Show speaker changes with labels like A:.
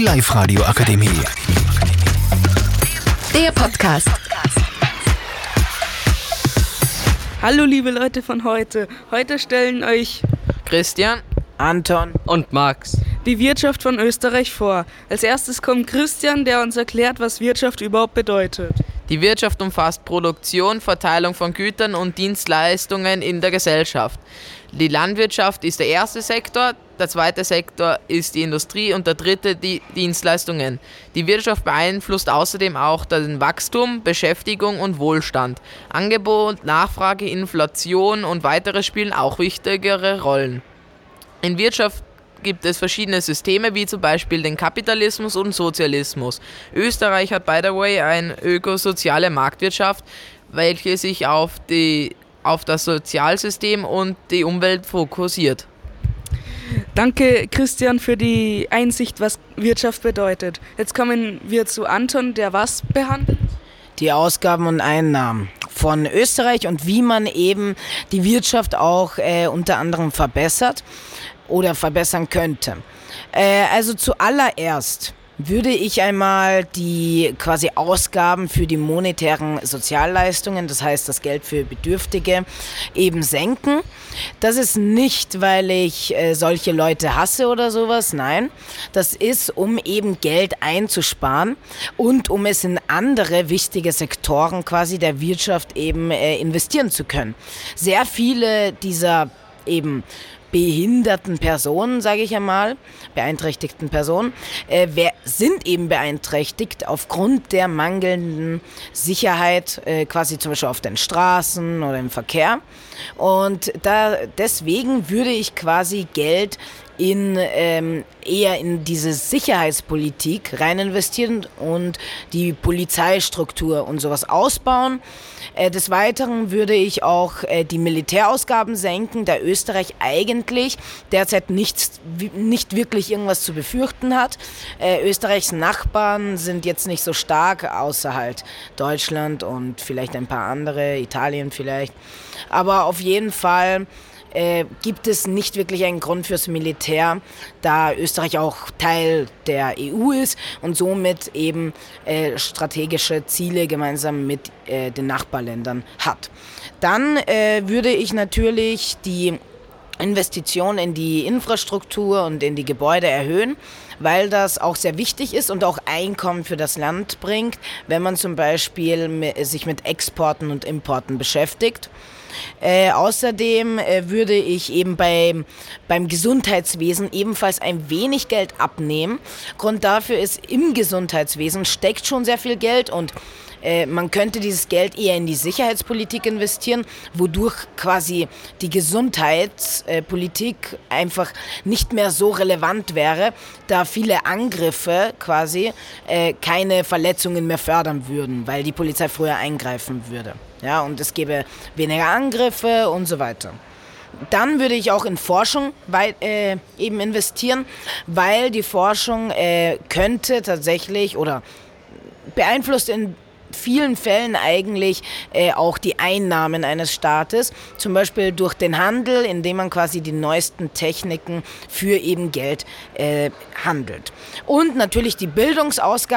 A: Die Live-Radio Akademie.
B: Der Podcast.
C: Hallo liebe Leute von heute. Heute stellen euch
D: Christian
E: Anton
D: und Max.
C: die Wirtschaft von Österreich vor. Als erstes kommt Christian, der uns erklärt, was Wirtschaft überhaupt bedeutet.
D: Die Wirtschaft umfasst Produktion, Verteilung von Gütern und Dienstleistungen in der Gesellschaft. Die Landwirtschaft ist der erste Sektor, der zweite Sektor ist die Industrie und der dritte die Dienstleistungen. Die Wirtschaft beeinflusst außerdem auch den Wachstum, Beschäftigung und Wohlstand. Angebot, Nachfrage, Inflation und weitere spielen auch wichtigere Rollen. In Wirtschaft gibt es verschiedene Systeme, wie zum Beispiel den Kapitalismus und Sozialismus. Österreich hat, by the way, eine ökosoziale Marktwirtschaft, welche sich auf, die, auf das Sozialsystem und die Umwelt fokussiert.
C: Danke Christian für die Einsicht, was Wirtschaft bedeutet. Jetzt kommen wir zu Anton, der was behandelt?
E: die Ausgaben und Einnahmen von Österreich und wie man eben die Wirtschaft auch äh, unter anderem verbessert oder verbessern könnte. Äh, also zuallererst würde ich einmal die quasi Ausgaben für die monetären Sozialleistungen, das heißt das Geld für Bedürftige, eben senken. Das ist nicht, weil ich äh, solche Leute hasse oder sowas, nein. Das ist, um eben Geld einzusparen und um es in andere wichtige Sektoren quasi der Wirtschaft eben äh, investieren zu können. Sehr viele dieser eben behinderten Personen, sage ich einmal, beeinträchtigten Personen, äh, wer, sind eben beeinträchtigt aufgrund der mangelnden Sicherheit, äh, quasi zum Beispiel auf den Straßen oder im Verkehr. Und da, deswegen würde ich quasi Geld in ähm, eher in diese Sicherheitspolitik rein investieren und die Polizeistruktur und sowas ausbauen. Äh, des Weiteren würde ich auch äh, die Militärausgaben senken, da Österreich eigentlich derzeit nichts, nicht wirklich irgendwas zu befürchten hat. Äh, Österreichs Nachbarn sind jetzt nicht so stark, außer halt Deutschland und vielleicht ein paar andere, Italien vielleicht. Aber auf jeden Fall äh, gibt es nicht wirklich einen Grund fürs Militär, da Österreich auch Teil der EU ist und somit eben äh, strategische Ziele gemeinsam mit äh, den Nachbarländern hat. Dann äh, würde ich natürlich die Investitionen in die Infrastruktur und in die Gebäude erhöhen, weil das auch sehr wichtig ist und auch Einkommen für das Land bringt, wenn man zum Beispiel sich mit Exporten und Importen beschäftigt. Äh, außerdem äh, würde ich eben beim, beim Gesundheitswesen ebenfalls ein wenig Geld abnehmen. Grund dafür ist, im Gesundheitswesen steckt schon sehr viel Geld und äh, man könnte dieses Geld eher in die Sicherheitspolitik investieren, wodurch quasi die Gesundheitspolitik einfach nicht mehr so relevant wäre, da viele Angriffe quasi äh, keine Verletzungen mehr fördern würden, weil die Polizei früher eingreifen würde. Ja, und es gäbe weniger Angriffe und so weiter. Dann würde ich auch in Forschung weit, äh, eben investieren, weil die Forschung äh, könnte tatsächlich oder beeinflusst in vielen Fällen eigentlich äh, auch die Einnahmen eines Staates, zum Beispiel durch den Handel, indem man quasi die neuesten Techniken für eben Geld äh, handelt. Und natürlich die Bildungsausgaben.